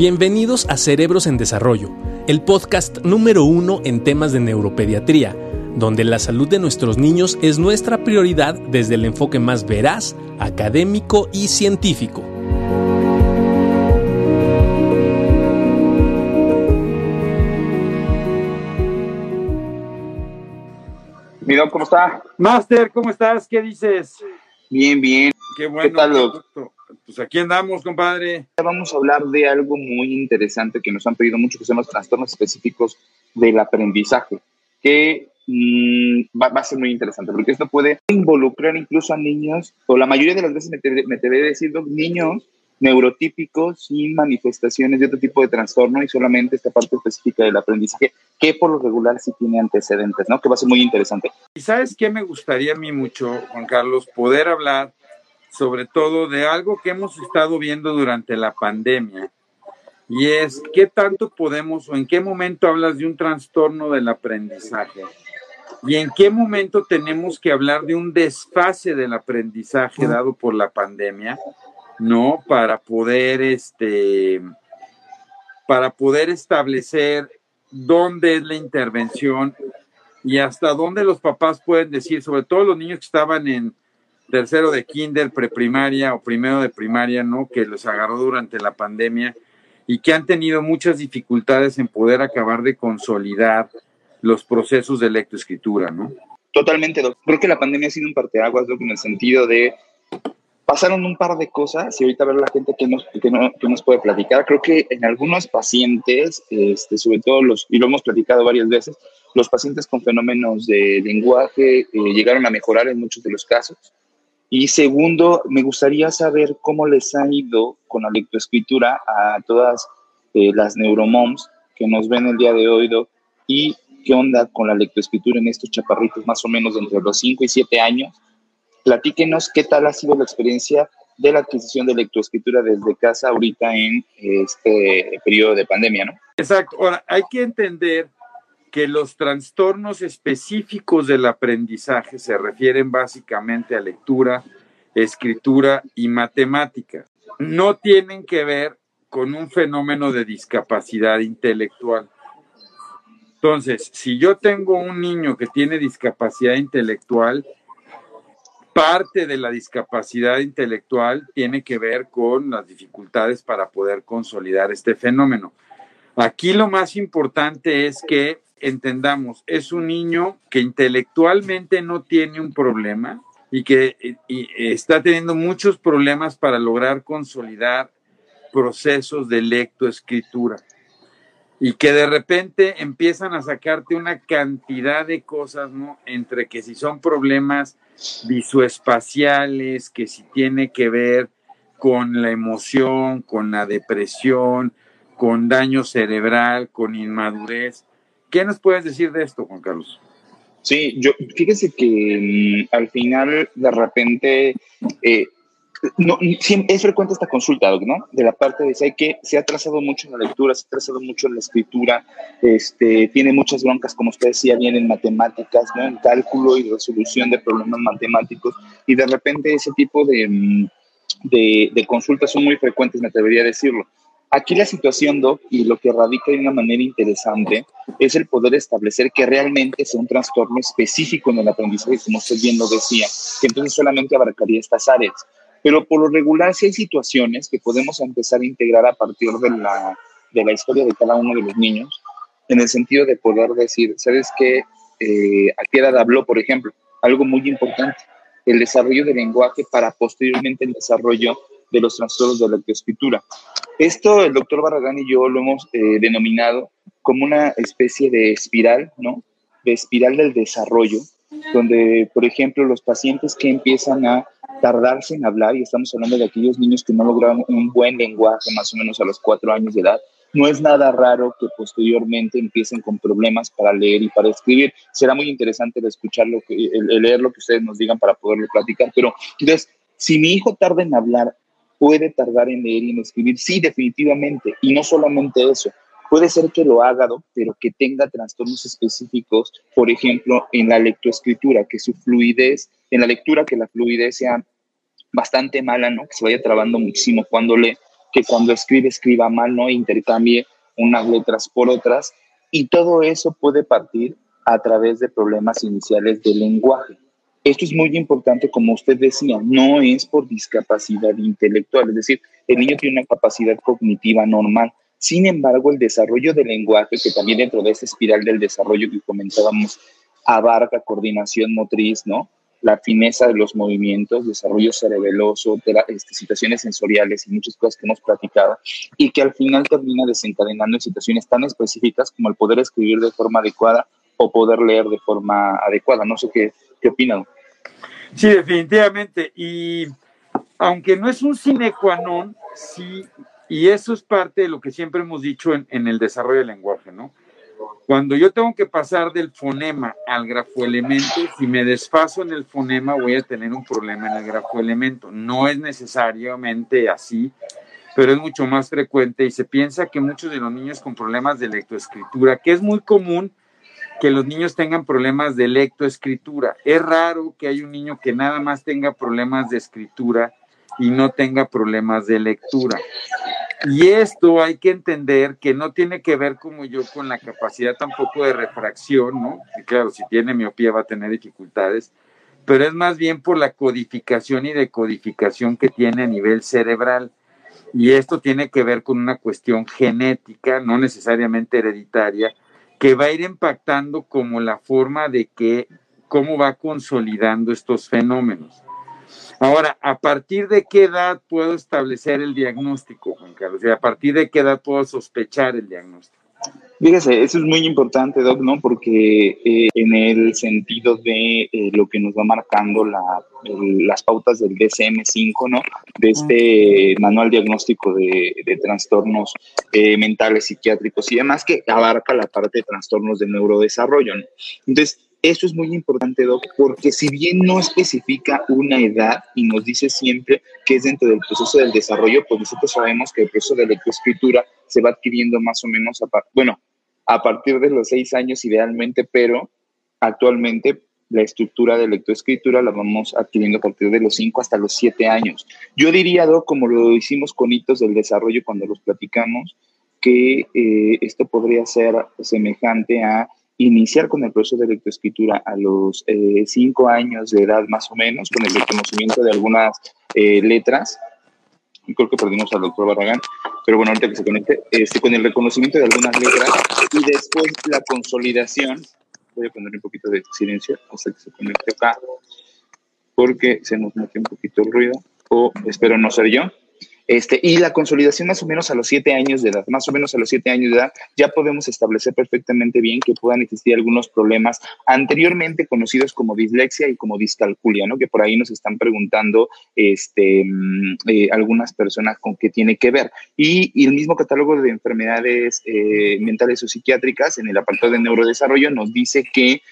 Bienvenidos a Cerebros en Desarrollo, el podcast número uno en temas de neuropediatría, donde la salud de nuestros niños es nuestra prioridad desde el enfoque más veraz, académico y científico. Mira, ¿cómo está? Master, ¿cómo estás? ¿Qué dices? Bien, bien. Qué bueno. ¿Qué tal, Doc? Pues aquí andamos, compadre. Vamos a hablar de algo muy interesante que nos han pedido mucho, que son los trastornos específicos del aprendizaje, que mm, va, va a ser muy interesante, porque esto puede involucrar incluso a niños, o la mayoría de las veces me te, me te debe decir, Doc, niños neurotípicos sin manifestaciones de otro tipo de trastorno y solamente esta parte específica del aprendizaje, que por lo regular sí tiene antecedentes, ¿no? Que va a ser muy interesante. ¿Y sabes qué me gustaría a mí mucho, Juan Carlos, poder hablar sobre todo de algo que hemos estado viendo durante la pandemia? Y es, ¿qué tanto podemos o en qué momento hablas de un trastorno del aprendizaje? ¿Y en qué momento tenemos que hablar de un desfase del aprendizaje dado por la pandemia? ¿no? Para poder, este, para poder establecer dónde es la intervención y hasta dónde los papás pueden decir, sobre todo los niños que estaban en tercero de kinder, preprimaria o primero de primaria, ¿no? Que los agarró durante la pandemia y que han tenido muchas dificultades en poder acabar de consolidar los procesos de lectoescritura, ¿no? Totalmente, doctor. Creo que la pandemia ha sido un parteaguas, Doc, en el sentido de pasaron un par de cosas y ahorita ver la gente que nos, que, no, que nos puede platicar. Creo que en algunos pacientes, este, sobre todo los, y lo hemos platicado varias veces, los pacientes con fenómenos de lenguaje eh, llegaron a mejorar en muchos de los casos. Y segundo, me gustaría saber cómo les ha ido con la lectoescritura a todas eh, las neuromoms que nos ven el día de hoy, y qué onda con la lectoescritura en estos chaparritos más o menos entre los 5 y 7 años Platíquenos qué tal ha sido la experiencia de la adquisición de lectoescritura desde casa ahorita en este periodo de pandemia, ¿no? Exacto. Ahora, hay que entender que los trastornos específicos del aprendizaje se refieren básicamente a lectura, escritura y matemáticas. No tienen que ver con un fenómeno de discapacidad intelectual. Entonces, si yo tengo un niño que tiene discapacidad intelectual, parte de la discapacidad intelectual tiene que ver con las dificultades para poder consolidar este fenómeno. Aquí lo más importante es que entendamos, es un niño que intelectualmente no tiene un problema y que está teniendo muchos problemas para lograr consolidar procesos de lectoescritura y que de repente empiezan a sacarte una cantidad de cosas, ¿no? Entre que si son problemas visoespaciales, que si tiene que ver con la emoción, con la depresión, con daño cerebral, con inmadurez. ¿Qué nos puedes decir de esto, Juan Carlos? Sí, yo fíjese que mm, al final de repente eh, no, es frecuente esta consulta, ¿no? De la parte de hay que se ha trazado mucho en la lectura, se ha trazado mucho en la escritura, este, tiene muchas broncas, como usted decía, bien en matemáticas, ¿no? En cálculo y resolución de problemas matemáticos, y de repente ese tipo de, mm, de consultas son muy frecuentes, me atrevería a decirlo. Aquí la situación, Doc, y lo que radica de una manera interesante es el poder establecer que realmente sea un trastorno específico en el aprendizaje, como usted bien lo decía, que entonces solamente abarcaría estas áreas. Pero por lo regular sí hay situaciones que podemos empezar a integrar a partir de la, de la historia de cada uno de los niños, en el sentido de poder decir, ¿sabes qué? Eh, a qué edad habló, por ejemplo? Algo muy importante, el desarrollo del lenguaje para posteriormente el desarrollo de los trastornos de la lectoescritura. Esto el doctor Barragán y yo lo hemos eh, denominado como una especie de espiral, ¿no? De espiral del desarrollo, donde, por ejemplo, los pacientes que empiezan a tardarse en hablar, y estamos hablando de aquellos niños que no lograron un buen lenguaje más o menos a los cuatro años de edad, no es nada raro que posteriormente empiecen con problemas para leer y para escribir. Será muy interesante el escuchar lo que, leer lo que ustedes nos digan para poderlo platicar. Pero entonces, si mi hijo tarda en hablar, puede tardar en leer y en escribir. Sí, definitivamente. Y no solamente eso. Puede ser que lo haga, pero que tenga trastornos específicos, por ejemplo, en la lectoescritura, que su fluidez, en la lectura, que la fluidez sea bastante mala, ¿no? Que se vaya trabando muchísimo cuando lee. que cuando escribe, escriba mal, ¿no? Intercambie unas letras por otras. Y todo eso puede partir a través de problemas iniciales del lenguaje. Esto es muy importante, como usted decía, no es por discapacidad intelectual, es decir, el niño tiene una capacidad cognitiva normal. Sin embargo, el desarrollo del lenguaje, que también dentro de esa espiral del desarrollo que comentábamos, abarca coordinación motriz, ¿no? La fineza de los movimientos, desarrollo cerebeloso, este, situaciones sensoriales y muchas cosas que hemos platicado, y que al final termina desencadenando en situaciones tan específicas como el poder escribir de forma adecuada o poder leer de forma adecuada. No sé qué, qué opinan. Sí, definitivamente. Y aunque no es un sine qua non, sí, y eso es parte de lo que siempre hemos dicho en, el desarrollo del lenguaje, ¿no? Cuando yo tengo que pasar del fonema al grafoelemento, si me desfaso en el fonema voy a tener un problema en el grafoelemento. No es necesariamente así, pero es mucho más frecuente y se piensa que muchos de los niños con problemas de lectoescritura, que es muy común que los niños tengan problemas de lectoescritura. Es raro que haya un niño que nada más tenga problemas de escritura y no tenga problemas de lectura. Y esto hay que entender que no tiene que ver como yo con la capacidad tampoco de refracción, ¿no? Y claro, si tiene miopía va a tener dificultades, pero es más bien por la codificación y decodificación que tiene a nivel cerebral. Y esto tiene que ver con una cuestión genética, no necesariamente hereditaria, que va a ir impactando como la forma de que, cómo va consolidando estos fenómenos. Ahora, ¿a partir de qué edad puedo establecer el diagnóstico, Juan Carlos? ¿Y a partir de qué edad puedo sospechar el diagnóstico? Fíjese, eso es muy importante, Doc, ¿no? Porque eh, en el sentido de eh, lo que nos va marcando la, las pautas del DSM-5, ¿no? De este manual diagnóstico de, de trastornos eh, mentales, psiquiátricos y demás, que abarca la parte de trastornos del neurodesarrollo, ¿no? Entonces, eso es muy importante, Doc, porque si bien no especifica una edad y nos dice siempre que es dentro del proceso del desarrollo, pues nosotros sabemos que el proceso de lectoescritura se va adquiriendo más o menos, a bueno, a partir de los seis años idealmente, pero actualmente la estructura de lectoescritura la vamos adquiriendo a partir de los cinco hasta los siete años. Yo diría, Doc, como lo hicimos con hitos del desarrollo cuando los platicamos, que eh, esto podría ser semejante a iniciar con el proceso de lectoescritura a los eh, cinco años de edad más o menos, con el reconocimiento de algunas eh, letras. Creo que perdimos al doctor Barragán, pero bueno, ahorita que se conecte, este, con el reconocimiento de algunas letras y después la consolidación. Voy a poner un poquito de silencio hasta que se conecte acá, porque se nos mete un poquito el ruido, o espero no ser yo. Este, y la consolidación más o menos a los siete años de edad, más o menos a los siete años de edad, ya podemos establecer perfectamente bien que puedan existir algunos problemas anteriormente conocidos como dislexia y como discalculia, ¿no? Que por ahí nos están preguntando este, mm, eh, algunas personas con qué tiene que ver. Y, el mismo catálogo de enfermedades eh, mentales o psiquiátricas en el apartado de neurodesarrollo nos dice que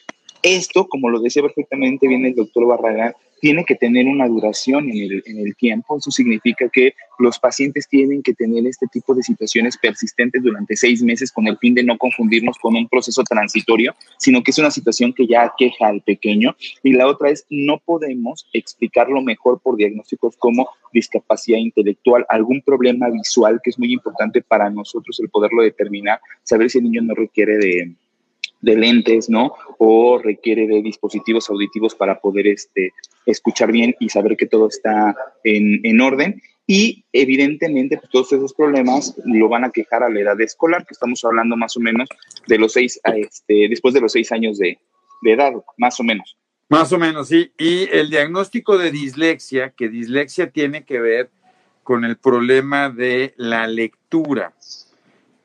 esto, como lo decía perfectamente bien el doctor Barragán, tiene que tener una duración en el, tiempo. Eso significa que los pacientes tienen que tener este tipo de situaciones persistentes durante seis meses con el fin de no confundirnos con un proceso transitorio, sino que es una situación que ya queja al pequeño. Y la otra es, no podemos explicarlo mejor por diagnósticos como discapacidad intelectual, algún problema visual, que es muy importante para nosotros el poderlo determinar, saber si el niño no requiere de de lentes, ¿no? O requiere de dispositivos auditivos para poder este, escuchar bien y saber que todo está en, en orden. Y evidentemente, pues, todos esos problemas lo van a quejar a la edad escolar, que estamos hablando más o menos de los seis, este, después de los seis años de, de edad, más o menos. Más o menos, sí. Y el diagnóstico de dislexia, que dislexia tiene que ver con el problema de la lectura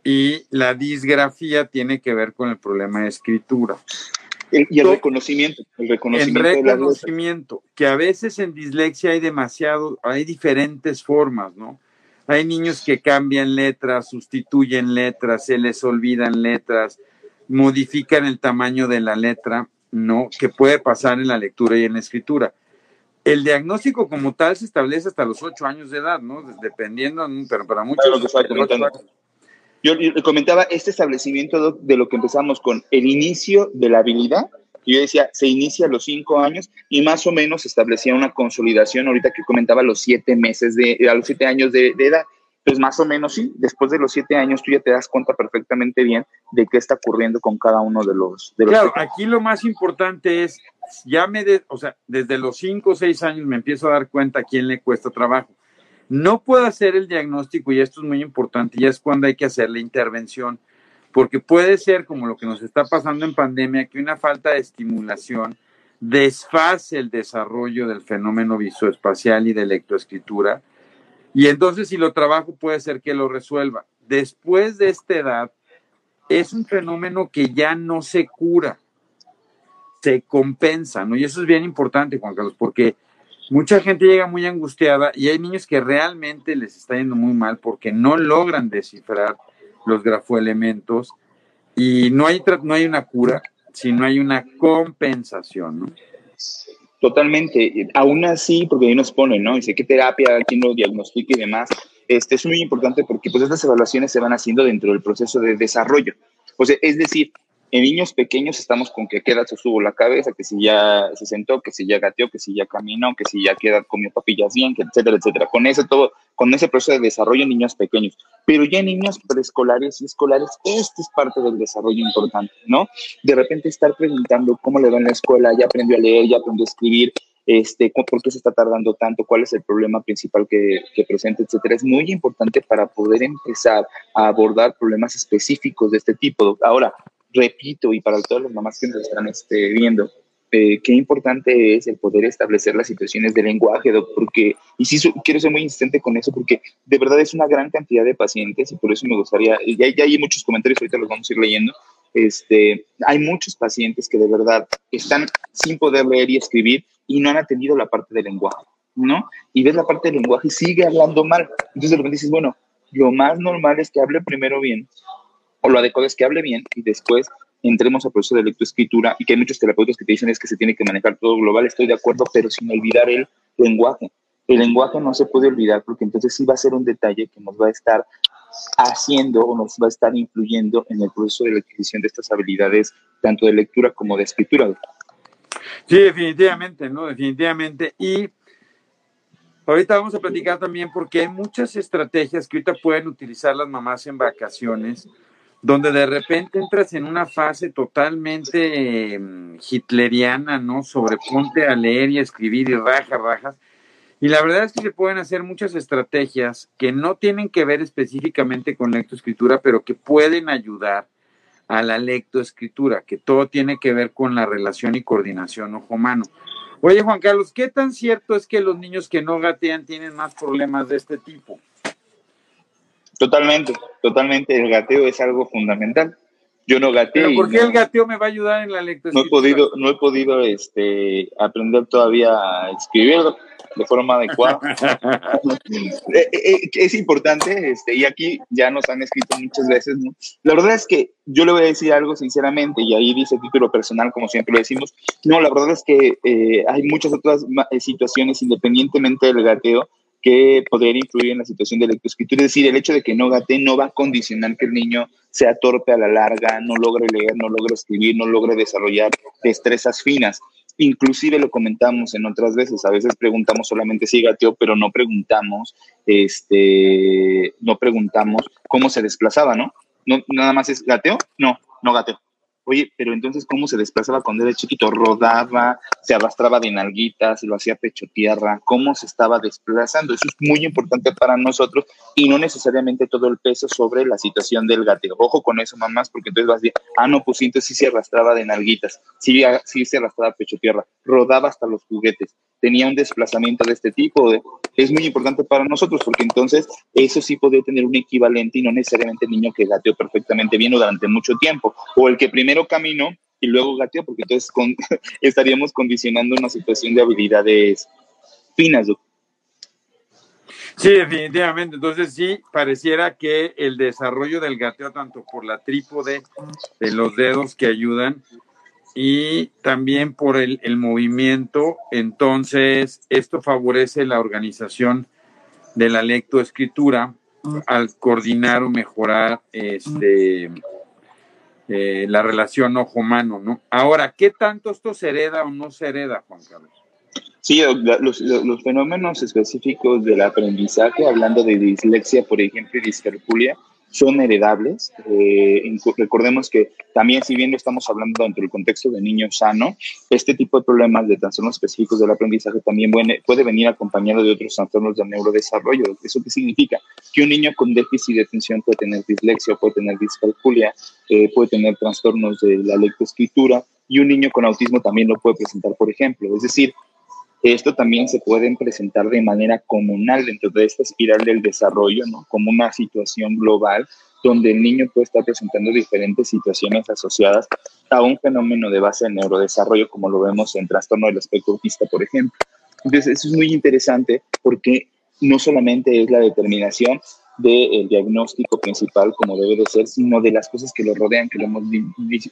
y la disgrafía tiene que ver con el problema de escritura. y el reconocimiento, el reconocimiento. El reconocimiento, que a veces en dislexia hay demasiado, hay diferentes formas, ¿no? Hay niños que cambian letras, sustituyen letras, se les olvidan letras, modifican el tamaño de la letra, ¿no? Que puede pasar en la lectura y en la escritura. El diagnóstico como tal se establece hasta los ocho años de edad, ¿no? Dependiendo, pero para muchos... Yo comentaba este establecimiento de lo que empezamos con el inicio de la habilidad. Yo decía, se inicia a los cinco años y más o menos establecía una consolidación, ahorita que comentaba los siete meses de, a los siete años de, edad. pues más o menos sí, después de los siete años tú ya te das cuenta perfectamente bien de qué está ocurriendo con cada uno de los... De claro, aquí lo más importante es, ya me, de, o sea, desde los cinco o seis años me empiezo a dar cuenta a quién le cuesta trabajo. No puedo hacer el diagnóstico, y esto es muy importante, ya es cuando hay que hacer la intervención, porque puede ser como lo que nos está pasando en pandemia, que una falta de estimulación desfase el desarrollo del fenómeno visoespacial y de lectoescritura, y entonces si lo trabajo puede ser que lo resuelva. Después de esta edad, es un fenómeno que ya no se cura, se compensa, ¿no? Y eso es bien importante, Juan Carlos, porque mucha gente llega muy angustiada y hay niños que realmente les está yendo muy mal porque no logran descifrar los grafoelementos y no hay, no hay una cura, sino hay una compensación, ¿no? Totalmente. Aún así, porque ahí nos ponen, ¿no? Dice qué terapia, quién lo diagnostica y demás. Este es muy importante porque pues estas evaluaciones se van haciendo dentro del proceso de desarrollo. O sea, es decir, en niños pequeños estamos con que queda se subo la cabeza, que si ya se sentó, que si ya gateó, que si ya caminó, que si ya queda comió papillas bien, que etcétera, etcétera. Con ese todo, con ese proceso de desarrollo en niños pequeños. Pero ya en niños preescolares y escolares, este es parte del desarrollo importante, ¿no? De repente estar preguntando cómo le va en la escuela, ya aprendió a leer, ya aprendió a escribir, este, por qué se está tardando tanto, cuál es el problema principal que, que, presenta, etcétera. Es muy importante para poder empezar a abordar problemas específicos de este tipo. Ahora, repito, y para todas las mamás que nos están este, viendo, eh, qué importante es el poder establecer las situaciones de lenguaje, porque, y sí quiero ser muy insistente con eso, porque de verdad es una gran cantidad de pacientes y por eso me gustaría, ya, ya hay muchos comentarios, ahorita los vamos a ir leyendo, este, hay muchos pacientes que de verdad están sin poder leer y escribir y no han atendido la parte del lenguaje, ¿no? Y ves la parte del lenguaje y sigue hablando mal. Entonces de repente dices, bueno, lo más normal es que hable primero bien, o lo adecuado es que hable bien y después entremos al proceso de lectoescritura y que hay muchos terapeutas que te dicen es que se tiene que manejar todo global, estoy de acuerdo, pero sin olvidar el lenguaje. El lenguaje no se puede olvidar porque entonces sí va a ser un detalle que nos va a estar haciendo o nos va a estar influyendo en el proceso de la adquisición de estas habilidades, tanto de lectura como de escritura. Sí, definitivamente, ¿no? Definitivamente. Y ahorita vamos a platicar también porque hay muchas estrategias que ahorita pueden utilizar las mamás en vacaciones donde de repente entras en una fase totalmente em, hitleriana, ¿no? Sobre ponte a leer y a escribir y raja, rajas. Y la verdad es que se pueden hacer muchas estrategias que no tienen que ver específicamente con lectoescritura, pero que pueden ayudar a la lectoescritura, que todo tiene que ver con la relación y coordinación ojo-mano. Oye, Juan Carlos, ¿qué tan cierto es que los niños que no gatean tienen más problemas de este tipo? Totalmente, totalmente. El gateo es algo fundamental. Yo no gateo. ¿Pero por qué el gateo me va a ayudar en la lectura? No he podido, no he podido este, aprender todavía a escribirlo de forma adecuada. Eh, eh, eh, es importante, este, y aquí ya nos han escrito muchas veces, ¿no? La verdad es que yo le voy a decir algo sinceramente, y ahí dice título personal, como siempre lo decimos. No, la verdad es que hay muchas otras situaciones, independientemente del gateo, que podría influir en la situación de lectoescritura. Es decir, el hecho de que no gate no va a condicionar que el niño sea torpe a la larga, no logre leer, no logre escribir, no logre desarrollar destrezas finas. Inclusive lo comentamos en otras veces, a veces preguntamos solamente si gateó, pero no preguntamos, este, no preguntamos cómo se desplazaba, ¿no? no nada más es gateó, no, no gateó. Oye, pero entonces, ¿cómo se desplazaba cuando era chiquito? Rodaba, se arrastraba de nalguitas, lo hacía pecho tierra, ¿cómo se estaba desplazando? Eso es muy importante para nosotros y no necesariamente todo el peso sobre la situación del gateo. Ojo con eso, mamás, porque entonces vas a decir, ah, no, pues entonces sí se arrastraba de nalguitas, sí, sí se arrastraba pecho tierra, rodaba hasta los juguetes tenía un desplazamiento de este tipo. es muy importante para nosotros porque entonces eso sí podría tener un equivalente y no necesariamente el niño que gateó perfectamente bien o durante mucho tiempo, o el que primero caminó y luego gateó, porque entonces estaríamos condicionando una situación de habilidades finas. Sí, definitivamente. Entonces sí, pareciera que el desarrollo del gateo, tanto por la trípode de los dedos que ayudan, y también por el, movimiento. Entonces, esto favorece la organización de la lectoescritura al coordinar o mejorar este, eh, la relación ojo-mano, ¿no? Ahora, ¿qué tanto esto se hereda o no se hereda, Juan Carlos? Sí, los, los, fenómenos específicos del aprendizaje, hablando de dislexia, por ejemplo, y discalculia, son heredables. Eh, recordemos que también, si bien lo estamos hablando dentro del contexto de niño sano, este tipo de problemas de trastornos específicos del aprendizaje también puede venir acompañado de otros trastornos del neurodesarrollo. ¿Eso qué significa? Que un niño con déficit de atención puede tener dislexia, puede tener discalculia, eh, puede tener trastornos de la lectoescritura y un niño con autismo también lo puede presentar, por ejemplo. Es decir, esto también se puede presentar de manera comunal dentro de esta espiral del desarrollo, ¿no? Como una situación global donde el niño puede estar presentando diferentes situaciones asociadas a un fenómeno de base del neurodesarrollo, como lo vemos en trastorno del espectro autista, por ejemplo. Entonces, eso es muy interesante porque no solamente es la determinación del diagnóstico principal como debe de ser, sino de las cosas que lo rodean, que lo hemos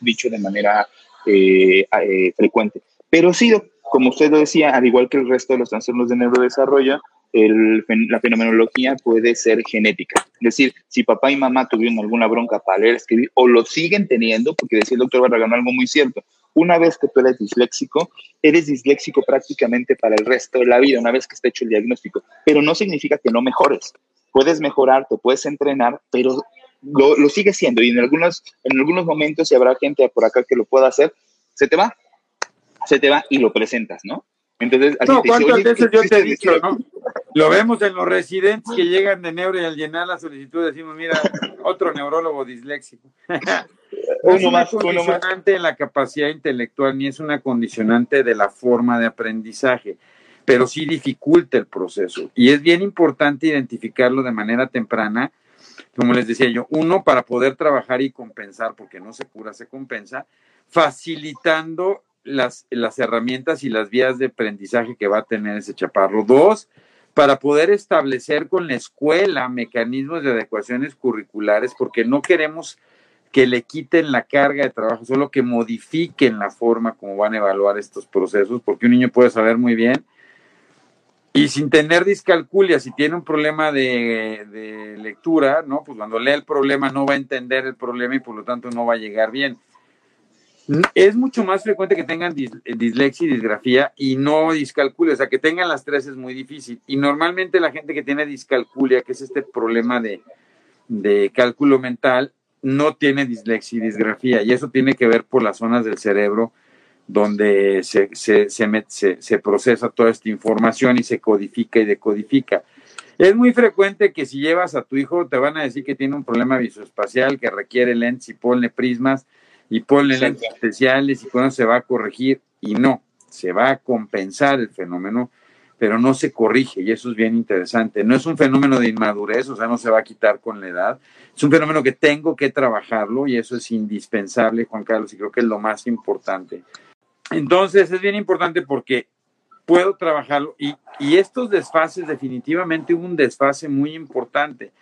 dicho de manera eh, eh, frecuente. Pero sí, como usted lo decía, al igual que el resto de los trastornos de neurodesarrollo, el, la fenomenología puede ser genética. Es decir, si papá y mamá tuvieron alguna bronca para leer, escribir, o lo siguen teniendo, porque decía el doctor Barragán algo muy cierto, una vez que tú eres disléxico, eres disléxico prácticamente para el resto de la vida, una vez que está hecho el diagnóstico, pero no significa que no mejores. Puedes mejorar, te puedes entrenar, pero lo, lo sigue siendo y en algunos, en algunos momentos, si habrá gente por acá que lo pueda hacer, se te va, se te va y lo presentas, ¿no? Entonces, no, ¿cuántas veces yo te he dicho, no? Lo vemos en los residentes que llegan de neuro y al llenar la solicitud decimos, mira, otro neurólogo disléxico. no es una condicionante en la capacidad intelectual ni es una condicionante de la forma de aprendizaje, pero sí dificulta el proceso. Y es bien importante identificarlo de manera temprana, como les decía yo, uno, para poder trabajar y compensar, porque no se cura, se compensa, facilitando las, las herramientas y las vías de aprendizaje que va a tener ese chaparro. Dos, para poder establecer con la escuela mecanismos de adecuaciones curriculares, porque no queremos que le quiten la carga de trabajo, solo que modifiquen la forma como van a evaluar estos procesos, porque un niño puede saber muy bien y sin tener discalculia, si tiene un problema de, de lectura, ¿no? Pues cuando lee el problema no va a entender el problema y por lo tanto no va a llegar bien es mucho más frecuente que tengan dislexia y disgrafía y no discalculia, o sea, que tengan las tres es muy difícil. Y normalmente la gente que tiene discalculia, que es este problema de, cálculo mental, no tiene dislexia y disgrafía. Y eso tiene que ver por las zonas del cerebro donde se, se, se, procesa toda esta información y se codifica y decodifica. Es muy frecuente que si llevas a tu hijo te van a decir que tiene un problema visoespacial que requiere lentes y ponle prismas y ponle lentes especiales y eso se va a corregir y no, se va a compensar el fenómeno, pero no se corrige y eso es bien interesante. No es un fenómeno de inmadurez, o sea, no se va a quitar con la edad. Es un fenómeno que tengo que trabajarlo y eso es indispensable, Juan Carlos, y creo que es lo más importante. Entonces, es bien importante porque puedo trabajarlo y, y estos desfases, definitivamente hubo un desfase muy importante.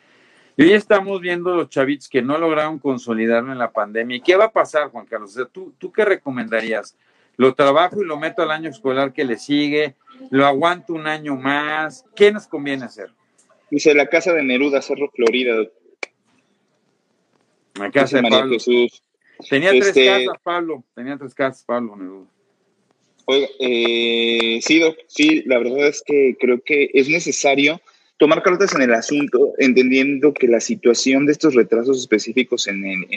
Y hoy estamos viendo los chavitos que no lograron consolidarlo en la pandemia. ¿Y qué va a pasar, Juan Carlos? ¿tú, ¿Tú qué recomendarías? ¿Lo trabajo y lo meto al año escolar que le sigue? ¿Lo aguanto un año más? ¿Qué nos conviene hacer? Dice la casa de Neruda, Cerro Florida. La casa de María Jesús. Tenía tres este casas, Pablo. Tenía tres casas, Pablo Neruda. Oiga, eh, sí, sí, la verdad es que creo que es necesario tomar cartas en el asunto, entendiendo que la situación de estos retrasos específicos en el,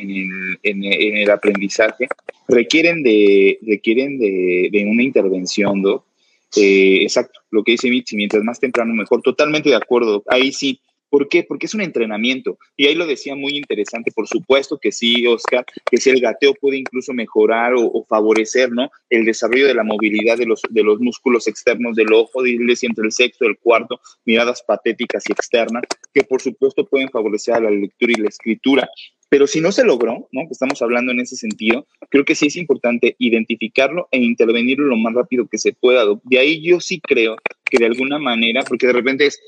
en el, aprendizaje requieren de, requieren de, de una intervención. Eh, exacto, lo que dice Mitzi, mientras más temprano mejor, totalmente de acuerdo, ahí sí, ¿Por qué? Porque es un entrenamiento. Y ahí lo decía muy interesante, por supuesto que sí, Oscar, que si el gateo puede incluso mejorar o, favorecer ¿no? el desarrollo de la movilidad de los, de los músculos externos del ojo, decía entre el sexto el cuarto, miradas patéticas y externas, que por supuesto pueden favorecer a la lectura y la escritura. Pero si no se logró, ¿no? que estamos hablando en ese sentido, creo que sí es importante identificarlo e intervenirlo lo más rápido que se pueda. De ahí yo sí creo que de alguna manera, porque de repente es,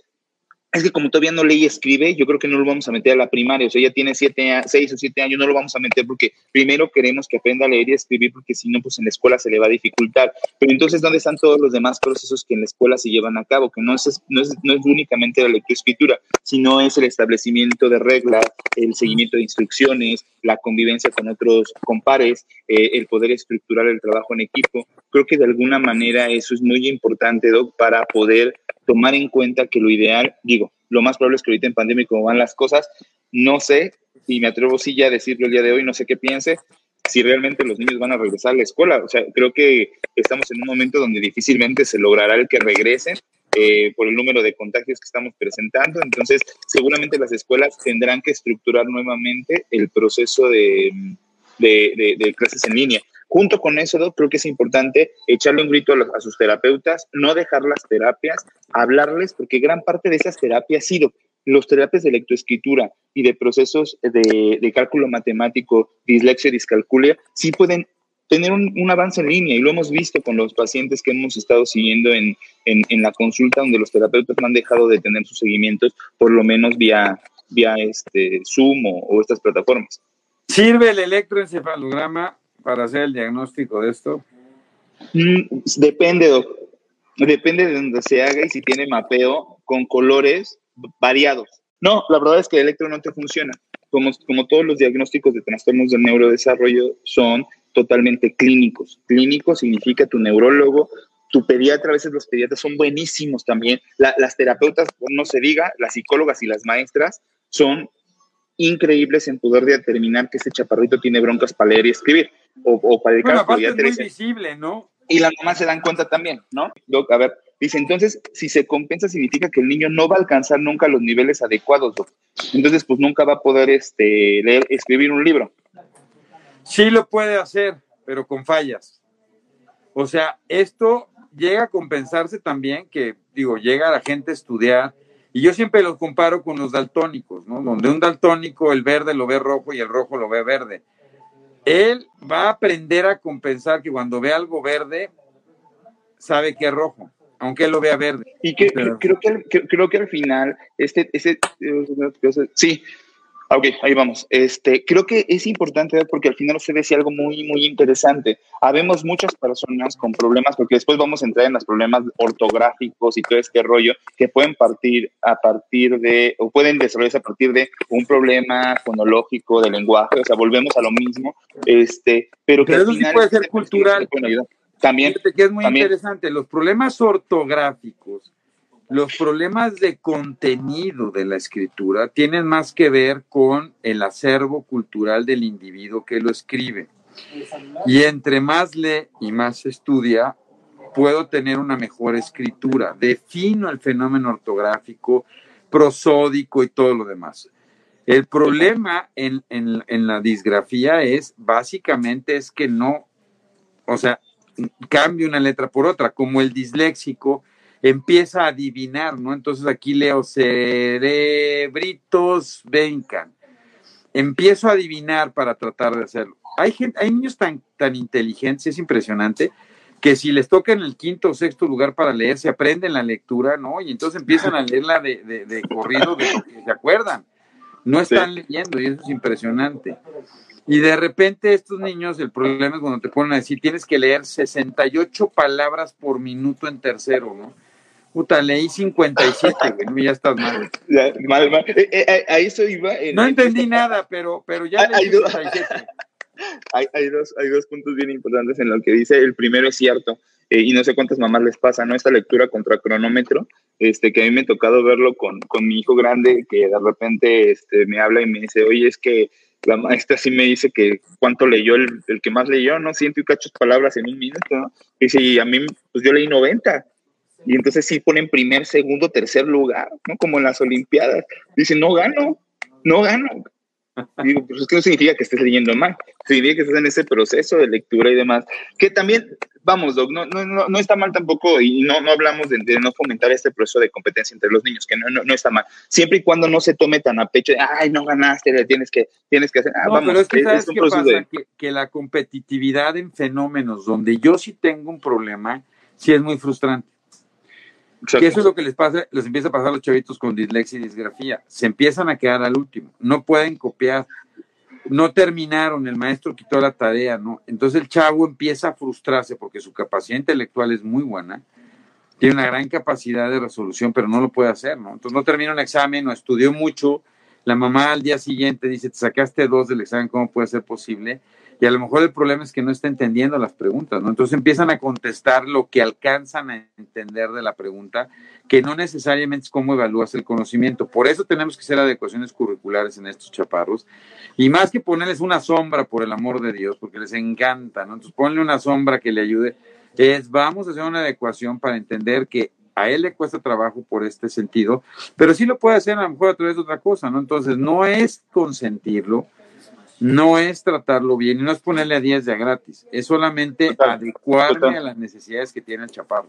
es que como todavía no lee y escribe, yo creo que no lo vamos a meter a la primaria. O sea, ya tiene siete, seis o siete años, no lo vamos a meter porque primero queremos que aprenda a leer y escribir, porque si no, pues en la escuela se le va a dificultar. Pero entonces, ¿dónde están todos los demás procesos que en la escuela se llevan a cabo? Que no es, no es, no es únicamente la lectura y escritura, sino es el establecimiento de reglas, el seguimiento de instrucciones, la convivencia con otros compares, eh, el poder estructurar el trabajo en equipo. Creo que de alguna manera eso es muy importante, Doc, para poder tomar en cuenta que lo ideal, digo, lo más probable es que ahorita en pandemia, como van las cosas, no sé, y me atrevo sí ya a decirlo el día de hoy, no sé qué piense, si realmente los niños van a regresar a la escuela. O sea, creo que estamos en un momento donde difícilmente se logrará el que regresen eh, por el número de contagios que estamos presentando. Entonces, seguramente las escuelas tendrán que estructurar nuevamente el proceso de, de, de clases en línea. Junto con eso, creo que es importante echarle un grito a, sus terapeutas, no dejar las terapias, hablarles, porque gran parte de esas terapias, sí, los terapias de lectoescritura y de procesos de, cálculo matemático, dislexia y discalculia, sí pueden tener un, avance en línea y lo hemos visto con los pacientes que hemos estado siguiendo en, la consulta donde los terapeutas no han dejado de tener sus seguimientos, por lo menos vía, vía este, Zoom o estas plataformas. ¿Sirve el electroencefalograma para hacer el diagnóstico de esto? Mm, depende, Depende de donde se haga y si tiene mapeo con colores variados. No, la verdad es que el electro no te funciona. Como, todos los diagnósticos de trastornos del neurodesarrollo son totalmente clínicos. Clínico significa tu neurólogo, tu pediatra, a veces los pediatras son buenísimos también. las terapeutas, no se diga, las psicólogas y las maestras son increíbles en poder determinar que ese chaparrito tiene broncas para leer y escribir o, o para dedicar bueno, es muy visible, ¿no? Y las mamás se dan cuenta también, ¿no? Doc, a ver, dice, entonces, si se compensa significa que el niño no va a alcanzar nunca los niveles adecuados, Doc. Entonces, pues nunca va a poder este, leer, escribir un libro. Sí lo puede hacer, pero con fallas. O sea, esto llega a compensarse también que, digo, llega a la gente a estudiar, y yo siempre los comparo con los daltónicos, ¿no? Donde un daltónico el verde lo ve rojo y el rojo lo ve verde él va a aprender a compensar que cuando ve algo verde, sabe que es rojo, aunque él lo vea verde. Y que, creo, que, creo que al final, este, ese, sí, Ok, ahí vamos. Este, creo que es importante porque al final usted decía algo muy, muy interesante. Habemos muchas personas con problemas, porque después vamos a entrar en los problemas ortográficos y todo este rollo, que pueden partir a partir de, o pueden desarrollarse a partir de un problema fonológico de lenguaje, o sea, volvemos a lo mismo, este, pero que al final puede ser cultural. También. que es muy interesante. Los problemas ortográficos los problemas de contenido de la escritura tienen más que ver con el acervo cultural del individuo que lo escribe. Y entre más lee y más estudia, puedo tener una mejor escritura. Defino el fenómeno ortográfico, prosódico y todo lo demás. El problema en, en la disgrafía es básicamente es que no, o sea, cambio una letra por otra, como el disléxico empieza a adivinar, ¿no? Entonces aquí leo cerebritos vencan. Empiezo a adivinar para tratar de hacerlo. Hay, gente, hay niños tan, tan inteligentes, es impresionante, que si les toca en el quinto o sexto lugar para leer, se aprenden la lectura, ¿no? Y entonces empiezan a leerla de, de, de corrido de lo que se acuerdan. No están leyendo y eso es impresionante. Y de repente estos niños, el problema es cuando te ponen a decir, tienes que leer 68 palabras por minuto en tercero, ¿no? Puta, leí 57, güey, ya estás mal. mal, mal. Eh, eh, eh, ahí estoy iba. no entendí nada, pero, pero ya leí 57. Hay, hay, dos, hay dos puntos bien importantes en lo que dice. El primero es cierto, y no sé cuántas mamás les pasa, ¿no? Esta lectura contra cronómetro, este, que a mí me ha tocado verlo con, con mi hijo grande, que de repente este, me habla y me dice, oye, es que la maestra sí me dice que cuánto leyó el, el que más leyó, ¿no? Ciento y cachos palabras en un minuto, ¿no? Dice, y a mí, pues yo leí 90. Y entonces sí ponen primer, segundo, tercer lugar, ¿no? Como en las Olimpiadas. Dicen, no gano, no gano. digo, pues es que no significa que estés leyendo mal, significa que estás en ese proceso de lectura y demás. Que también, vamos, Doc, no, no, no, está mal tampoco, y no, no hablamos de, no fomentar este proceso de competencia entre los niños, que no, no, está mal. Siempre y cuando no se tome tan a pecho, de, ay, no ganaste, tienes que, tienes que hacer. Ah, vamos, pero es que, ¿sabes qué pasa? Que, que la competitividad en fenómenos donde yo sí tengo un problema, sí es muy frustrante Que eso es lo que les pasa, les empieza a pasar a los chavitos con dislexia y disgrafía. Se empiezan a quedar al último, no pueden copiar, no terminaron, el maestro quitó la tarea, ¿no? Entonces el chavo empieza a frustrarse porque su capacidad intelectual es muy buena, tiene una gran capacidad de resolución, pero no lo puede hacer, ¿no? Entonces no termina un examen, no estudió mucho, la mamá al día siguiente dice, te sacaste dos del examen, ¿cómo puede ser posible? Y a lo mejor el problema es que no está entendiendo las preguntas. Entonces empiezan a contestar lo que alcanzan a entender de la pregunta, que no necesariamente es cómo evalúas el conocimiento. Por eso tenemos que hacer adecuaciones curriculares en estos chaparros. Y más que ponerles una sombra, por el amor de Dios, porque les encanta, ¿no? Entonces ponle una sombra que le ayude. Es, vamos a hacer una adecuación para entender que a él le cuesta trabajo por este sentido, pero sí lo puede hacer a lo mejor a través de otra cosa, ¿no? Entonces no es consentirlo, no es tratarlo bien y no es ponerle a 10 ya gratis, es solamente adecuarme a las necesidades que tiene el chaparro.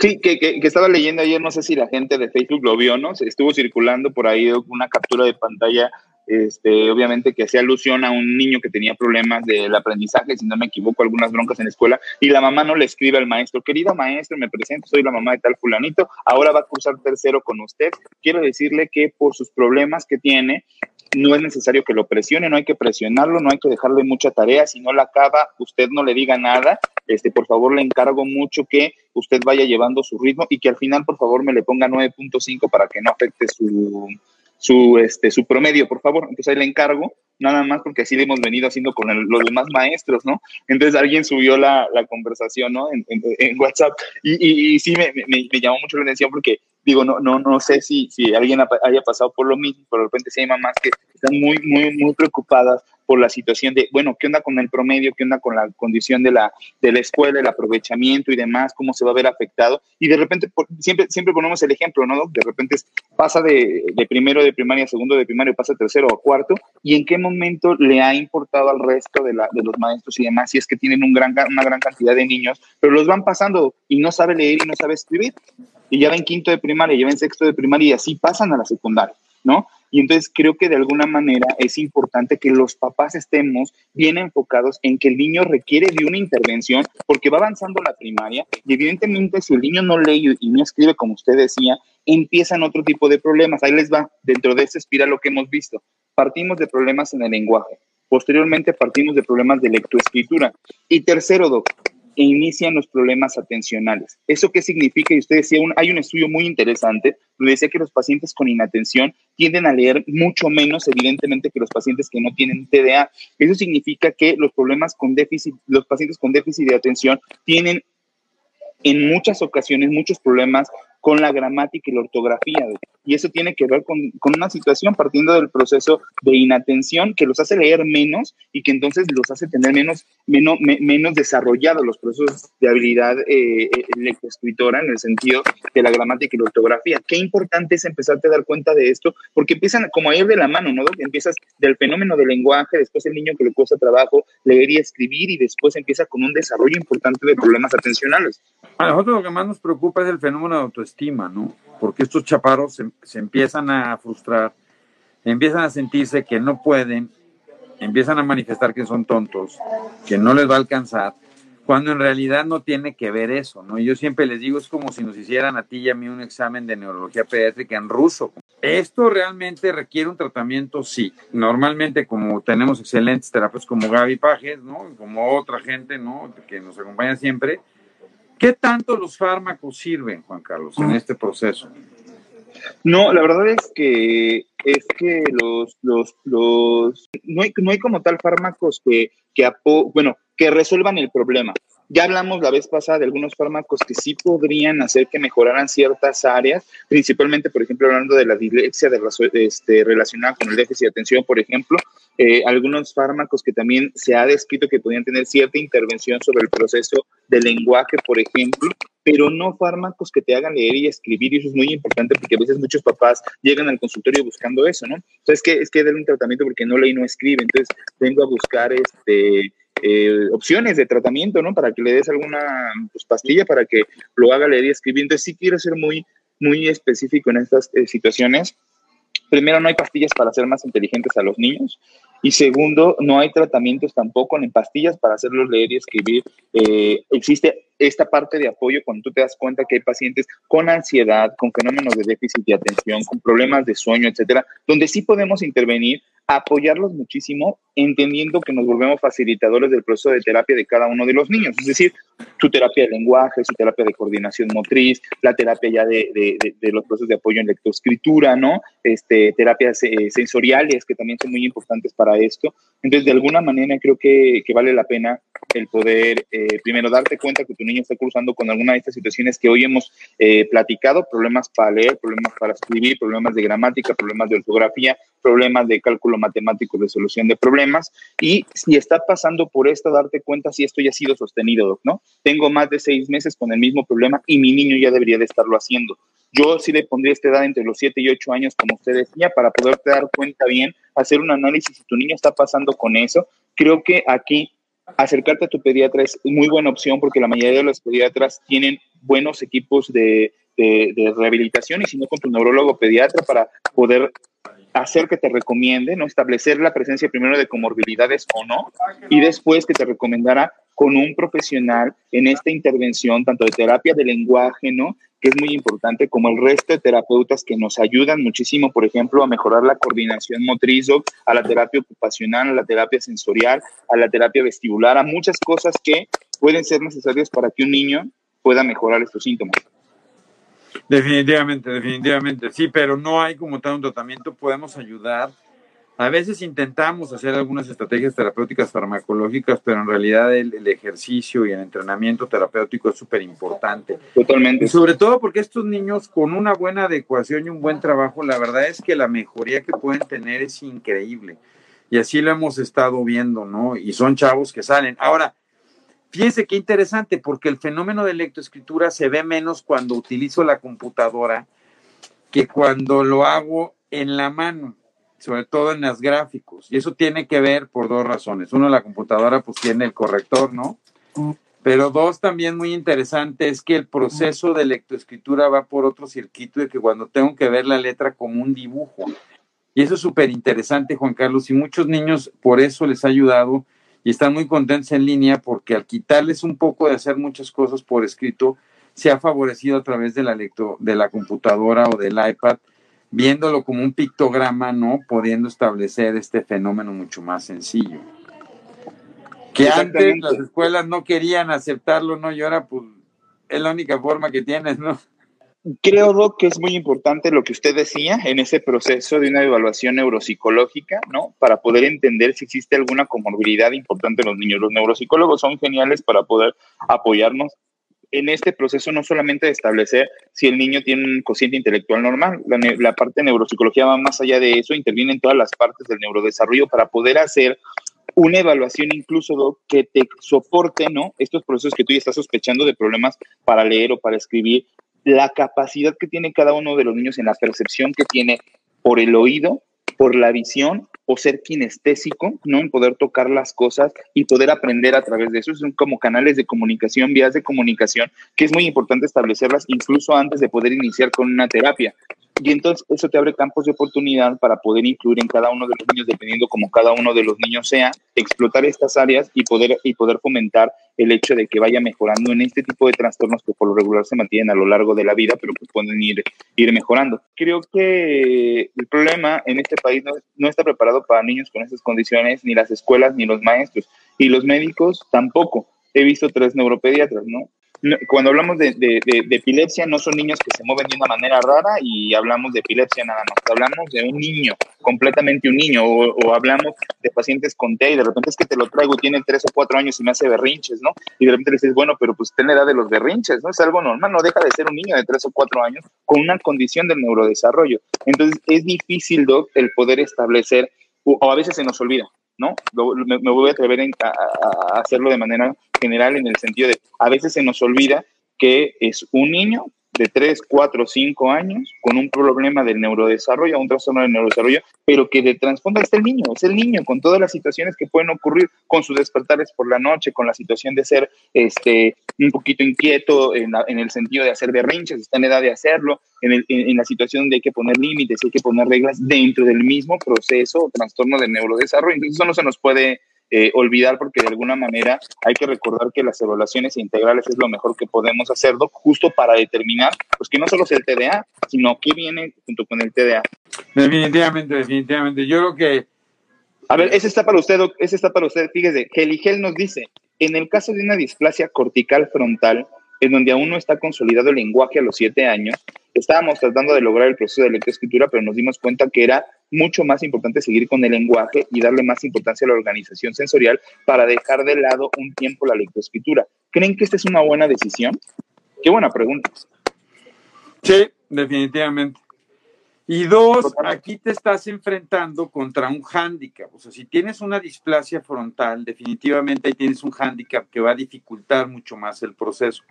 Sí, que, que, estaba leyendo ayer, no sé si la gente de Facebook lo vio, ¿no? Se estuvo circulando por ahí una captura de pantalla, este, obviamente que hacía alusión a un niño que tenía problemas del aprendizaje, si no me equivoco, algunas broncas en la escuela, y la mamá no le escribe al maestro, querido maestro, me presento, soy la mamá de tal fulanito, ahora va a cursar tercero con usted, quiero decirle que por sus problemas que tiene, no es necesario que lo presione, no hay que presionarlo, no hay que dejarle mucha tarea, si no la acaba, usted no le diga nada, este, por favor le encargo mucho que usted vaya llevando su ritmo y que al final, por favor, me le ponga 9.5 para que no afecte su, su, este, su promedio, por favor. Entonces ahí le encargo, nada más porque así le hemos venido haciendo con los demás maestros, ¿no? Entonces alguien subió la, la conversación, ¿no? En, en, WhatsApp y, y, sí me, me, me, llamó mucho la atención porque digo, no, no, no sé si, si alguien haya pasado por lo mismo, pero de repente sí hay mamás que están muy, muy, muy preocupadas por la situación de, bueno, ¿qué onda con el promedio? ¿Qué onda con la condición de la, de la escuela, el aprovechamiento y demás? ¿Cómo se va a ver afectado? Y de repente, siempre, siempre ponemos el ejemplo, ¿no? De repente pasa de, de primero de primaria segundo de primaria, pasa tercero a cuarto, ¿y en qué momento le ha importado al resto de, la, de los maestros y demás? Si es que tienen un gran, una gran cantidad de niños, pero los van pasando y no sabe leer y no sabe escribir y ya ven quinto de primaria, ya ven sexto de primaria y así pasan a la secundaria, ¿no? Y entonces creo que de alguna manera es importante que los papás estemos bien enfocados en que el niño requiere de una intervención porque va avanzando la primaria y evidentemente si el niño no lee y no escribe como usted decía, empiezan otro tipo de problemas. Ahí les va, dentro de esa espiral lo que hemos visto. Partimos de problemas en el lenguaje. Posteriormente partimos de problemas de lectoescritura. Y tercero, e inician los problemas atencionales. ¿Eso qué significa? Y usted decía, hay un estudio muy interesante donde decía que los pacientes con inatención tienden a leer mucho menos, evidentemente, que los pacientes que no tienen TDA. Eso significa que los problemas con déficit, los pacientes con déficit de atención tienen en muchas ocasiones muchos problemas con la gramática y la ortografía. Y eso tiene que ver con, una situación partiendo del proceso de inatención que los hace leer menos y que entonces los hace tener menos, menos, menos desarrollados los procesos de habilidad eh, eh, lectoescritora en el sentido de la gramática y la ortografía. Qué importante es empezarte a dar cuenta de esto, porque empiezan como a ir de la mano, ¿no? Empiezas del fenómeno del lenguaje, después el niño que le cuesta trabajo leer y escribir y después empieza con un desarrollo importante de problemas atencionales. A nosotros lo que más nos preocupa es el fenómeno de autoestima estima, ¿no? Porque estos chaparros se, empiezan a frustrar, empiezan a sentirse que no pueden, empiezan a manifestar que son tontos, que no les va a alcanzar, cuando en realidad no tiene que ver eso, ¿no? yo siempre les digo, es como si nos hicieran a ti y a mí un examen de neurología pediátrica en ruso. ¿Esto realmente requiere un tratamiento? Sí. Normalmente, como tenemos excelentes terapeutas como Gaby Pajes, ¿no? Como otra gente, ¿no? Que nos acompaña siempre, ¿Qué tanto los fármacos sirven, Juan Carlos, en este proceso? No, la verdad es que es que los, los, los no hay, no hay como tal fármacos que, que bueno, que resuelvan el problema. Ya hablamos la vez pasada de algunos fármacos que sí podrían hacer que mejoraran ciertas áreas, principalmente, por ejemplo, hablando de la dislexia de, este, relacionada con el déficit de atención, por ejemplo, eh, algunos fármacos que también se ha descrito que podrían tener cierta intervención sobre el proceso del lenguaje, por ejemplo, pero no fármacos que te hagan leer y escribir, y eso es muy importante porque a veces muchos papás llegan al consultorio buscando eso, ¿no? Entonces, es que, es que darle un tratamiento porque no lee y no escribe, entonces vengo a buscar este eh, opciones de tratamiento, ¿no? Para que le des alguna pues, pastilla para que lo haga leer y escribir. Entonces, sí quiero ser muy, muy específico en estas eh, situaciones. Primero, no hay pastillas para hacer más inteligentes a los niños. Y segundo, no hay tratamientos tampoco en pastillas para hacerlos leer y escribir. Eh, existe esta parte de apoyo cuando tú te das cuenta que hay pacientes con ansiedad, con fenómenos de déficit de atención, con problemas de sueño, etcétera, donde sí podemos intervenir apoyarlos muchísimo, entendiendo que nos volvemos facilitadores del proceso de terapia de cada uno de los niños, es decir, su terapia de lenguaje, su terapia de coordinación motriz, la terapia ya de, de, los procesos de apoyo en lectoescritura, ¿no? Este, terapias eh, sensoriales que también son muy importantes para esto. Entonces, de alguna manera creo que, vale la pena el poder, eh, primero, darte cuenta que tu niño está cruzando con alguna de estas situaciones que hoy hemos eh, platicado, problemas para leer, problemas para escribir, problemas de gramática, problemas de ortografía, problemas de cálculo matemático, de solución de problemas, y si está pasando por esto, darte cuenta si esto ya ha sido sostenido, ¿no? Tengo más de seis meses con el mismo problema y mi niño ya debería de estarlo haciendo. Yo sí le pondría esta edad entre los 7 y 8 años, como usted decía, para poderte dar cuenta bien, hacer un análisis si tu niño está pasando con eso. Creo que aquí acercarte a tu pediatra es muy buena opción porque la mayoría de los pediatras tienen buenos equipos de, rehabilitación y si no con tu neurólogo pediatra para poder hacer que te recomiende, ¿no? Establecer la presencia primero de comorbilidades o no, y después que te recomendara con un profesional en esta intervención, tanto de terapia de lenguaje, ¿no? Que es muy importante, como el resto de terapeutas que nos ayudan muchísimo, por ejemplo, a mejorar la coordinación motriz, a la terapia ocupacional, a la terapia sensorial, a la terapia vestibular, a muchas cosas que pueden ser necesarias para que un niño pueda mejorar estos síntomas. Definitivamente, definitivamente, sí, pero no hay como tal un tratamiento, podemos ayudar. A veces intentamos hacer algunas estrategias terapéuticas farmacológicas, pero en realidad el, ejercicio y el entrenamiento terapéutico es súper importante. Totalmente. sobre todo porque estos niños con una buena adecuación y un buen trabajo, la verdad es que la mejoría que pueden tener es increíble. Y así lo hemos estado viendo, ¿no? Y son chavos que salen. Ahora, Fíjense qué interesante, porque el fenómeno de lectoescritura se ve menos cuando utilizo la computadora que cuando lo hago en la mano, sobre todo en los gráficos. Y eso tiene que ver por dos razones. Uno, la computadora pues tiene el corrector, ¿no? Pero dos, también muy interesante, es que el proceso de lectoescritura va por otro circuito de que cuando tengo que ver la letra como un dibujo. Y eso es súper interesante, Juan Carlos, y muchos niños por eso les ha ayudado y están muy contentos en línea porque al quitarles un poco de hacer muchas cosas por escrito, se ha favorecido a través de la, lecto, de la computadora o del iPad, viéndolo como un pictograma, ¿no? Pudiendo establecer este fenómeno mucho más sencillo. Que antes las escuelas no querían aceptarlo, ¿no? Y ahora, pues, es la única forma que tienes, ¿no? Creo, Doc, que es muy importante lo que usted decía en ese proceso de una evaluación neuropsicológica, ¿no? Para poder entender si existe alguna comorbilidad importante en los niños. Los neuropsicólogos son geniales para poder apoyarnos en este proceso no solamente de establecer si el niño tiene un cociente intelectual normal, la, parte de neuropsicología va más allá de eso, interviene en todas las partes del neurodesarrollo para poder hacer una evaluación incluso Doc, que te soporte, ¿no? Estos procesos que tú ya estás sospechando de problemas para leer o para escribir, la capacidad que tiene cada uno de los niños en la percepción que tiene por el oído, por la visión o ser kinestésico, ¿no? En poder tocar las cosas y poder aprender a través de eso. Son como canales de comunicación, vías de comunicación, que es muy importante establecerlas incluso antes de poder iniciar con una terapia. Y entonces eso te abre campos de oportunidad para poder incluir en cada uno de los niños, dependiendo como cada uno de los niños sea, explotar estas áreas y poder, y poder fomentar el hecho de que vaya mejorando en este tipo de trastornos que por lo regular se mantienen a lo largo de la vida, pero que pueden ir, ir mejorando. Creo que el problema en este país no, no está preparado para niños con estas condiciones, ni las escuelas, ni los maestros, y los médicos tampoco. He visto tres neuropediatras, ¿no? Cuando hablamos de, epilepsia, no son niños que se mueven de una manera rara y hablamos de epilepsia nada más. Hablamos de un niño, completamente un niño, o, hablamos de pacientes con TEA y de repente es que te lo traigo, tiene tres o cuatro años y me hace berrinches, ¿no? Y de repente le dices, bueno, pero pues ten la edad de los berrinches, ¿no? Es algo normal, no deja de ser un niño de tres o cuatro años con una condición del neurodesarrollo. Entonces es difícil, Doc, el poder establecer, o a veces se nos olvida, ¿no? Me, voy a atrever a, hacerlo de manera general en el sentido de, a veces se nos olvida que es un niño de 3, 4, 5 años con un problema del neurodesarrollo, un trastorno del neurodesarrollo, pero que de trasfondo está el niño, es el niño con todas las situaciones que pueden ocurrir con sus despertares por la noche, con la situación de ser este, un poquito inquieto en, el sentido de hacer berrinches, está en edad de hacerlo, en, en, la situación de hay que poner límites, hay que poner reglas dentro del mismo proceso o trastorno del neurodesarrollo. Entonces eso no se nos puede eh, olvidar porque de alguna manera hay que recordar que las evaluaciones integrales es lo mejor que podemos hacerlo justo para determinar pues que no solo es el TDA, sino qué viene junto con el TDA. Definitivamente, definitivamente. Yo creo que... A ver, ese está para usted, ese está para usted. Fíjese, Geligel nos dice, en el caso de una displasia cortical frontal, en donde aún no está consolidado el lenguaje a los siete años, estábamos tratando de lograr el proceso de lectoescritura, pero nos dimos cuenta que era mucho más importante seguir con el lenguaje y darle más importancia a la organización sensorial para dejar de lado un tiempo la lectoescritura. ¿Creen que esta es una buena decisión? Qué buena pregunta. Sí, definitivamente. Y dos, aquí te estás enfrentando contra un hándicap. O sea, si tienes una displasia frontal, definitivamente ahí tienes un hándicap que va a dificultar mucho más el proceso.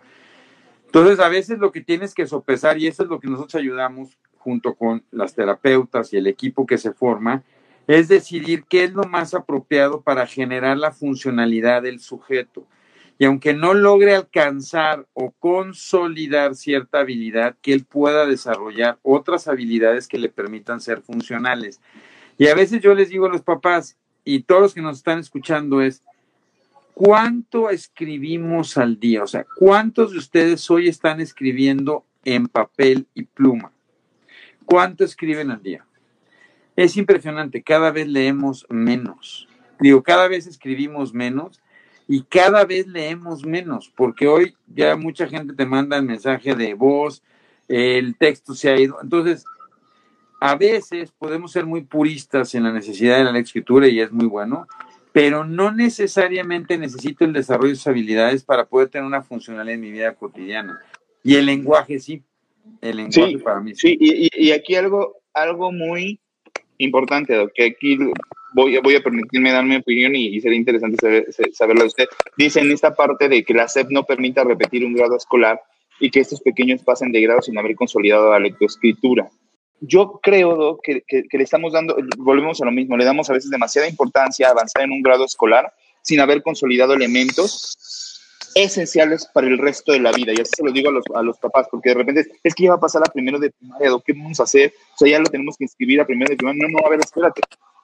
Entonces, a veces lo que tienes que sopesar, y eso es lo que nosotros ayudamos junto con las terapeutas y el equipo que se forma, es decidir qué es lo más apropiado para generar la funcionalidad del sujeto. Y aunque no logre alcanzar o consolidar cierta habilidad, que él pueda desarrollar otras habilidades que le permitan ser funcionales. Y a veces yo les digo a los papás y todos los que nos están escuchando es, ¿cuánto escribimos al día? O sea, ¿cuántos de ustedes hoy están escribiendo en papel y pluma? ¿Cuánto escriben al día? Es impresionante, cada vez leemos menos. Digo, cada vez escribimos menos y cada vez leemos menos, porque hoy ya mucha gente te manda el mensaje de voz, el texto se ha ido. Entonces, a veces podemos ser muy puristas en la necesidad de la escritura y es muy bueno, pero no necesariamente necesito el desarrollo de esas habilidades para poder tener una funcionalidad en mi vida cotidiana. Y el lenguaje sí, el lenguaje para mí sí. y, aquí algo, algo muy importante, que aquí voy, voy a permitirme dar mi opinión y, sería interesante saber, saberla de usted. Dice en esta parte de que la SEP no permita repetir un grado escolar y que estos pequeños pasen de grado sin haber consolidado la lectoescritura yo creo que, que, le estamos dando, volvemos a lo mismo, le damos a veces demasiada importancia a avanzar en un grado escolar sin haber consolidado elementos esenciales para el resto de la vida. Y así se lo digo a los, a los papás, porque de repente es que ya va a pasar a primero de primaria, ¿qué vamos a hacer? O sea, ya lo tenemos que inscribir a primero de primaria. No, no, a ver, espérate.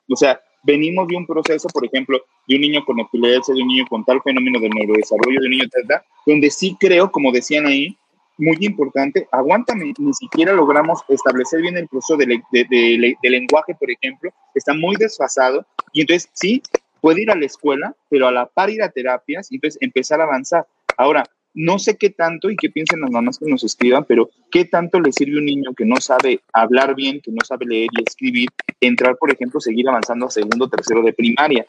O sea, venimos de un proceso, por ejemplo, de un niño con epilepsia, de un niño con tal fenómeno de neurodesarrollo, de un niño tal, donde sí creo, como decían ahí, muy importante, aguántame, ni siquiera logramos establecer bien el proceso de, de, lenguaje, por ejemplo, está muy desfasado, y entonces sí, puede ir a la escuela, pero a la par ir a terapias y entonces empezar a avanzar. Ahora, no sé qué tanto y qué piensen las mamás que nos escriban, pero qué tanto le sirve a un niño que no sabe hablar bien, que no sabe leer y escribir, entrar, por ejemplo, seguir avanzando a segundo, tercero de primaria,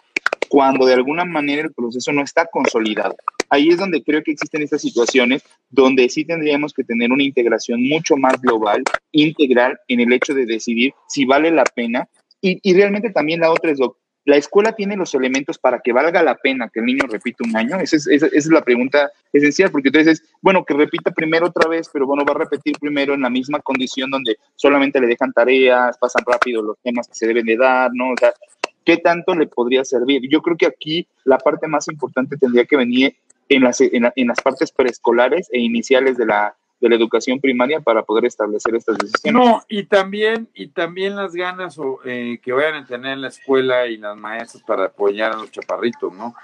cuando de alguna manera el proceso no está consolidado. Ahí es donde creo que existen estas situaciones donde sí tendríamos que tener una integración mucho más global, integral, en el hecho de decidir si vale la pena. Y, y realmente también la otra es, ¿la escuela tiene los elementos para que valga la pena que el niño repita un año? Esa es, la pregunta esencial, porque entonces es, bueno, que repita primero otra vez, pero bueno, va a repetir primero en la misma condición donde solamente le dejan tareas, pasan rápido los temas que se deben de dar, ¿no? O sea, ¿qué tanto le podría servir? Yo creo que aquí la parte más importante tendría que venir en, las partes preescolares e iniciales de la, de la educación primaria para poder establecer estas decisiones. No, y también, y también las ganas eh, que vayan a tener en la escuela y las maestras para apoyar a los chaparritos, ¿no?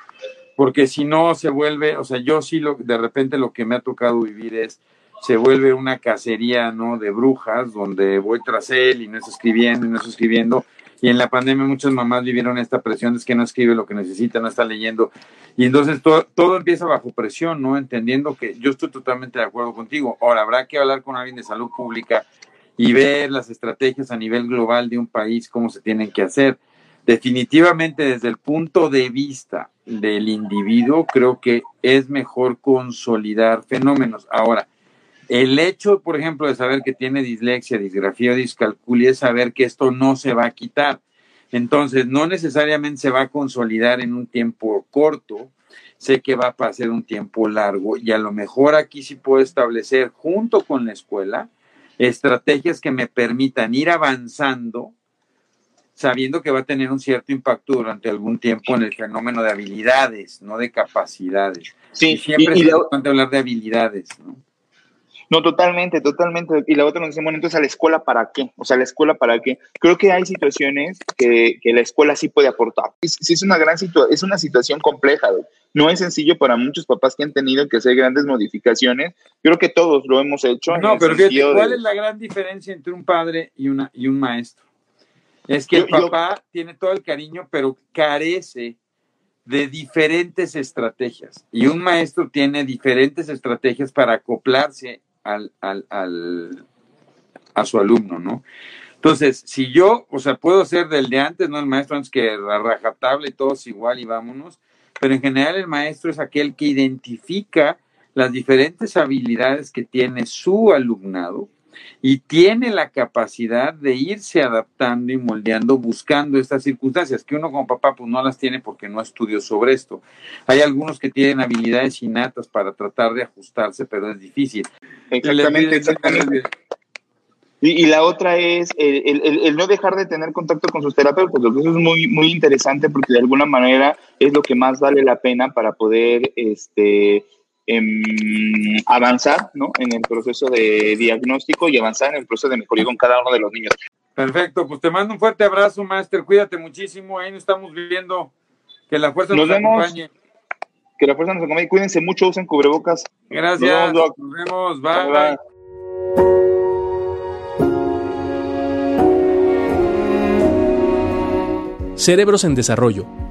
Porque si no se vuelve, o sea, yo sí lo, de repente lo que me ha tocado vivir es, se vuelve una cacería, ¿no? De brujas, donde voy tras él y no está escribiendo y no está escribiendo, y en la pandemia muchas mamás vivieron esta presión, es que no escribe lo que necesita, no está leyendo. Y entonces todo, todo empieza bajo presión, ¿no? Entendiendo que yo estoy totalmente de acuerdo contigo. Ahora, habrá que hablar con alguien de salud pública y ver las estrategias a nivel global de un país, cómo se tienen que hacer. Definitivamente desde el punto de vista del individuo, creo que es mejor consolidar fenómenos. Ahora, el hecho, por ejemplo, de saber que tiene dislexia, disgrafía o discalculia es saber que esto no se va a quitar. Entonces, no necesariamente se va a consolidar en un tiempo corto, sé que va a ser un tiempo largo y a lo mejor aquí sí puedo establecer junto con la escuela estrategias que me permitan ir avanzando sabiendo que va a tener un cierto impacto durante algún tiempo en el fenómeno de habilidades, no de capacidades. Sí, y siempre es importante hablar de habilidades, ¿no? No, totalmente, totalmente. Y la otra nos dice, bueno, entonces a la escuela para qué? O sea, la escuela para qué? Creo que hay situaciones que, que la escuela sí puede aportar. Sí, es una gran situación, es una situación compleja. No es sencillo para muchos papás que han tenido que hacer grandes modificaciones. Creo que todos lo hemos hecho. No, pero fíjate, ¿cuál es la gran diferencia entre un padre y, una, y un maestro? Es que el papá tiene todo el cariño, pero carece de diferentes estrategias. Y un maestro tiene diferentes estrategias para acoplarse al, al, al, a su alumno, ¿no? Entonces, si yo, o sea, puedo ser del de antes, no el maestro antes que la rajatable, todos igual y vámonos, pero en general el maestro es aquel que identifica las diferentes habilidades que tiene su alumnado y tiene la capacidad de irse adaptando y moldeando buscando estas circunstancias que uno como papá pues no las tiene porque no estudió sobre esto. Hay algunos que tienen habilidades innatas para tratar de ajustarse, pero es difícil. Exactamente, exactamente. Y, la otra es el, no dejar de tener contacto con sus terapeutas, lo que eso es muy, muy interesante porque de alguna manera es lo que más vale la pena para poder este, Em, avanzar ¿no? en el proceso de diagnóstico y avanzar en el proceso de mejoría con cada uno de los niños. Perfecto, pues te mando un fuerte abrazo, Master. Cuídate muchísimo. Ahí nos estamos viendo. Que la fuerza nos, acompañe. Que la fuerza nos acompañe. Cuídense mucho, usen cubrebocas. Gracias. Nos vemos. bye. Cerebros en Desarrollo